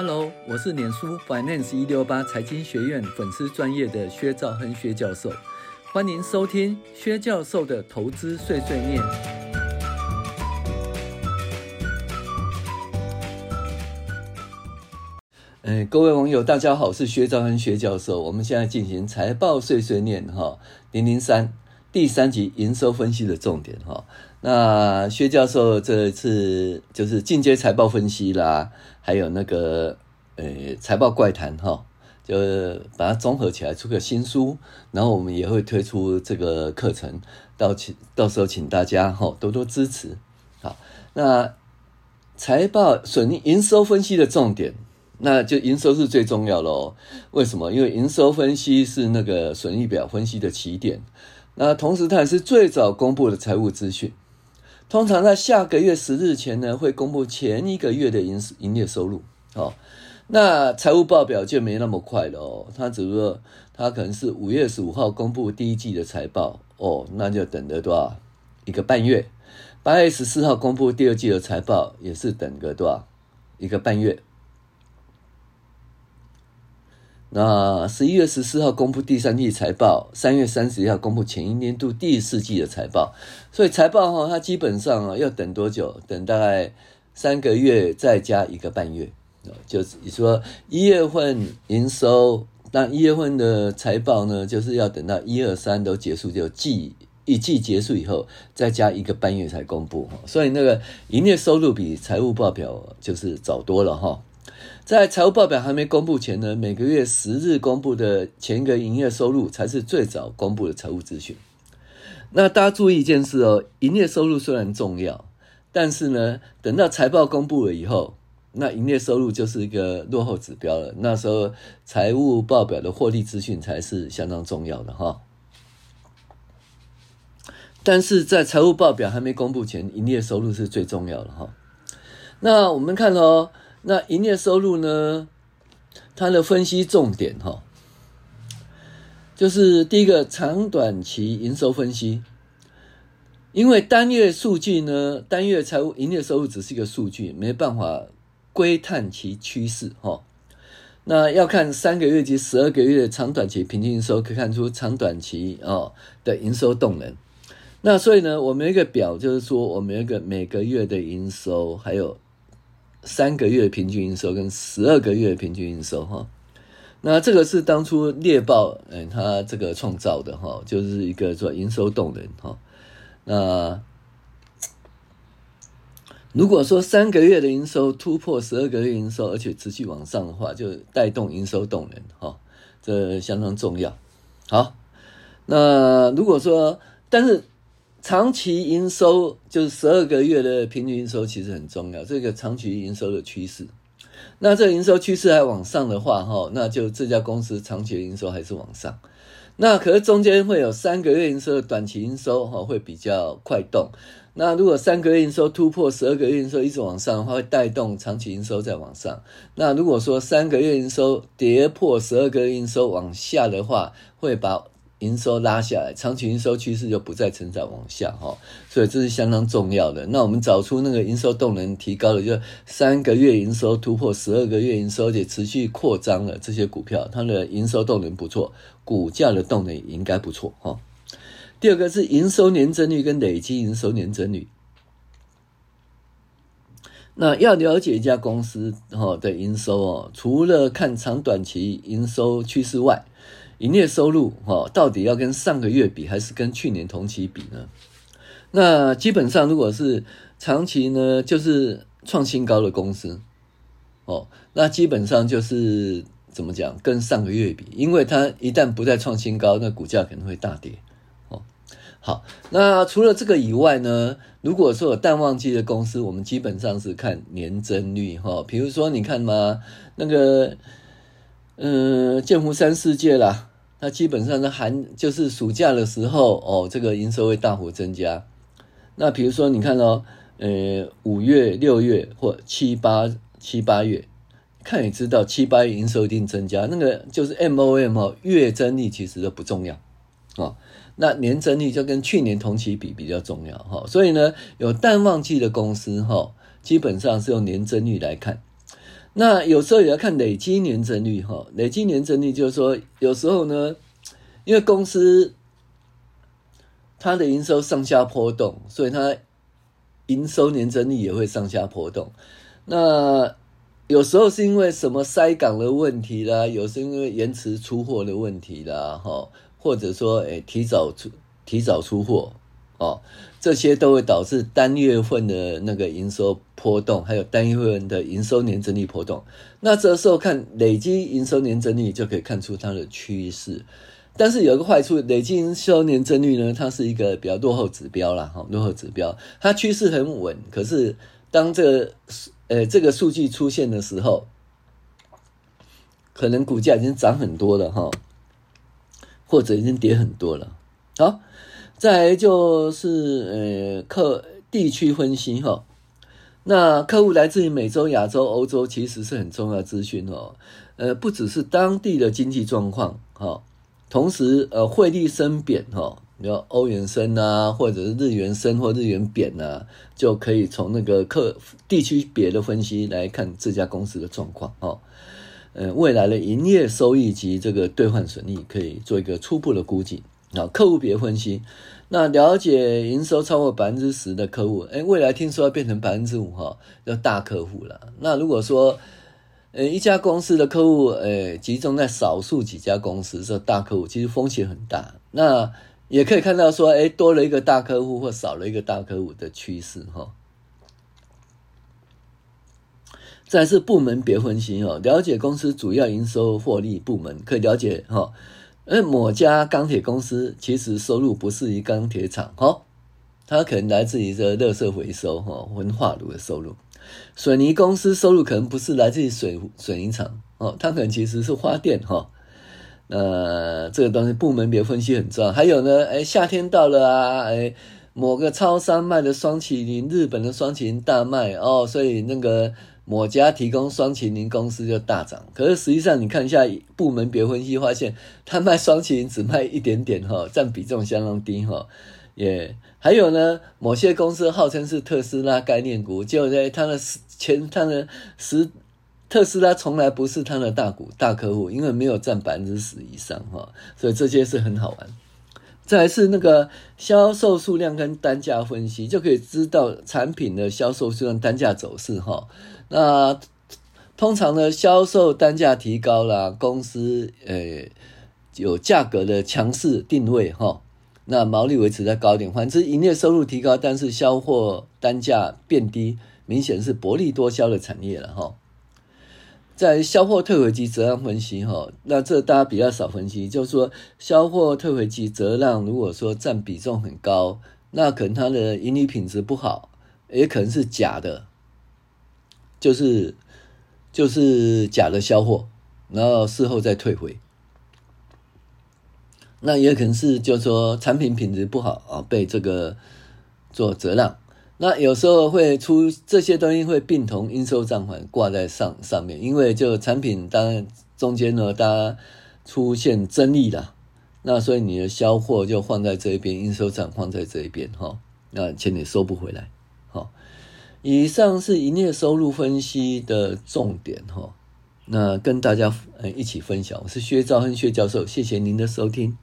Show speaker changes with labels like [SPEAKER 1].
[SPEAKER 1] Hello，我是脸书 Finance 一六八财经学院粉丝专业的薛兆亨薛教授，欢迎收听薛教授的投资碎碎念。哎，各位网友，大家好，我是薛兆亨薛教授。我们现在进行财报碎碎念哈，零零三第三集营收分析的重点哈。那薛教授这次就是进阶财报分析啦，还有那个呃财报怪谈哈，就把它综合起来出个新书，然后我们也会推出这个课程，到请到时候请大家哈多多支持。好，那财报损益营收分析的重点，那就营收是最重要的哦。为什么？因为营收分析是那个损益表分析的起点，那同时它也是最早公布的财务资讯。通常在下个月十日前呢，会公布前一个月的营营业收入。哦，那财务报表就没那么快了哦。他只不过他可能是五月十五号公布第一季的财报哦，那就等得多少一个半月。八月十四号公布第二季的财报，也是等个多少一个半月。那十一月十四号公布第三季财报，三月三十一号公布前一年度第四季的财报，所以财报哈，它基本上啊要等多久？等大概三个月再加一个半月，就是你说一月份营收，那一月份的财报呢，就是要等到一二三都结束，就季一季结束以后再加一个半月才公布哈，所以那个营业收入比财务报表就是早多了哈。在财务报表还没公布前呢，每个月十日公布的前一个营业收入才是最早公布的财务资讯。那大家注意一件事哦，营业收入虽然重要，但是呢，等到财报公布了以后，那营业收入就是一个落后指标了。那时候财务报表的获利资讯才是相当重要的哈。但是在财务报表还没公布前，营业收入是最重要的哈。那我们看哦。那营业收入呢？它的分析重点哈，就是第一个长短期营收分析。因为单月数据呢，单月财务营业收入只是一个数据，没办法窥探其趋势哈。那要看三个月及十二个月的长短期平均营收，可以看出长短期哦的营收动能。那所以呢，我们一个表，就是说我们一个每个月的营收，还有。三个月平均营收跟十二个月平均营收哈，那这个是当初猎豹嗯，它这个创造的哈，就是一个做营收动能哈。那如果说三个月的营收突破十二个月营收，而且持续往上的话，就带动营收动能哈，这相当重要。好，那如果说但是。长期营收就是十二个月的平均营收，其实很重要。这个长期营收的趋势，那这个营收趋势还往上的话，哈，那就这家公司长期的营收还是往上。那可是中间会有三个月营收的短期营收，哈，会比较快动。那如果三个月营收突破十二个月营收一直往上的话，会带动长期营收再往上。那如果说三个月营收跌破十二个月营收往下的话，会把。营收拉下来，长期营收趋势就不再成长往下哈，所以这是相当重要的。那我们找出那个营收动能提高的，就三个月营收突破十二个月营收，而且持续扩张了这些股票，它的营收动能不错，股价的动能也应该不错哈。第二个是营收年增率跟累计营收年增率。那要了解一家公司哈的营收哦，除了看长短期营收趋势外，营业收入哈，到底要跟上个月比，还是跟去年同期比呢？那基本上，如果是长期呢，就是创新高的公司哦，那基本上就是怎么讲，跟上个月比，因为它一旦不再创新高，那股价可能会大跌哦。好，那除了这个以外呢，如果说有淡旺季的公司，我们基本上是看年增率哈，比如说你看嘛，那个。嗯，建湖山世界啦，它基本上是寒，就是暑假的时候哦，这个营收会大幅增加。那比如说，你看哦，呃，五月、六月或七八七八月，看也知道，七八月营收一定增加。那个就是 MOM 哦，月增率其实都不重要哦。那年增率就跟去年同期比比较重要哈。所以呢，有淡旺季的公司哈，基本上是用年增率来看。那有时候也要看累积年增率哈，累积年增率就是说，有时候呢，因为公司它的营收上下波动，所以它营收年增率也会上下波动。那有时候是因为什么塞港的问题啦，有时候因为延迟出货的问题啦，哈，或者说诶提早出提早出货哦。这些都会导致单月份的那个营收波动，还有单月份的营收年增率波动。那这时候看累积营收年增率就可以看出它的趋势。但是有一个坏处，累积营收年增率呢，它是一个比较落后指标啦，哈，落后指标。它趋势很稳，可是当这个呃这个数据出现的时候，可能股价已经涨很多了哈，或者已经跌很多了。好。再就是呃客地区分析哈，那客户来自于美洲、亚洲、欧洲，其实是很重要资讯哦。呃，不只是当地的经济状况哈，同时呃汇率升贬哈，比如欧元升啊，或者是日元升或日元贬啊，就可以从那个客地区别的分析来看这家公司的状况哈。呃，未来的营业收益及这个兑换损益可以做一个初步的估计。啊，客户别分析，那了解营收超过百分之十的客户，诶，未来听说要变成百分之五哈，要大客户了。那如果说，呃，一家公司的客户，呃，集中在少数几家公司，这大客户其实风险很大。那也可以看到说，诶，多了一个大客户或少了一个大客户的趋势哈。再是部门别分析哦，了解公司主要营收获利部门，可以了解哈。而某家钢铁公司其实收入不是于钢铁厂，哈，它可能来自于这垃圾回收，哈，焚化炉的收入。水泥公司收入可能不是来自于水水泥厂，哦，它可能其实是发电，哈。呃，这个东西部门别分析很重要。还有呢，哎，夏天到了啊，哎，某个超商卖的双麒麟，日本的双麒麟大卖哦，所以那个。某家提供双麒麟公司就大涨，可是实际上你看一下部门别分析，发现他卖双麒麟只卖一点点哈，占比重相当低哈。也还有呢，某些公司号称是特斯拉概念股，就在他的前他的十特斯拉从来不是他的大股大客户，因为没有占百分之十以上哈，所以这些是很好玩。再来是那个销售数量跟单价分析，就可以知道产品的销售数量、单价走势哈。那通常呢，销售单价提高了，公司呃有价格的强势定位哈，那毛利维持在高点。反之，营业收入提高，但是销货单价变低，明显是薄利多销的产业了哈。在销货退回及折让分析哈，那这大家比较少分析，就是说销货退回及折让，如果说占比重很高，那可能它的盈利品质不好，也可能是假的。就是就是假的销货，然后事后再退回，那也可能是就是说产品品质不好啊，被这个做折让。那有时候会出这些东西会并同应收账款挂在上上面，因为就产品当然中间呢，大家出现争议了，那所以你的销货就放在这一边，应收账放在这一边哈，那钱你收不回来。以上是营业收入分析的重点哈，那跟大家一起分享。我是薛兆亨薛教授，谢谢您的收听。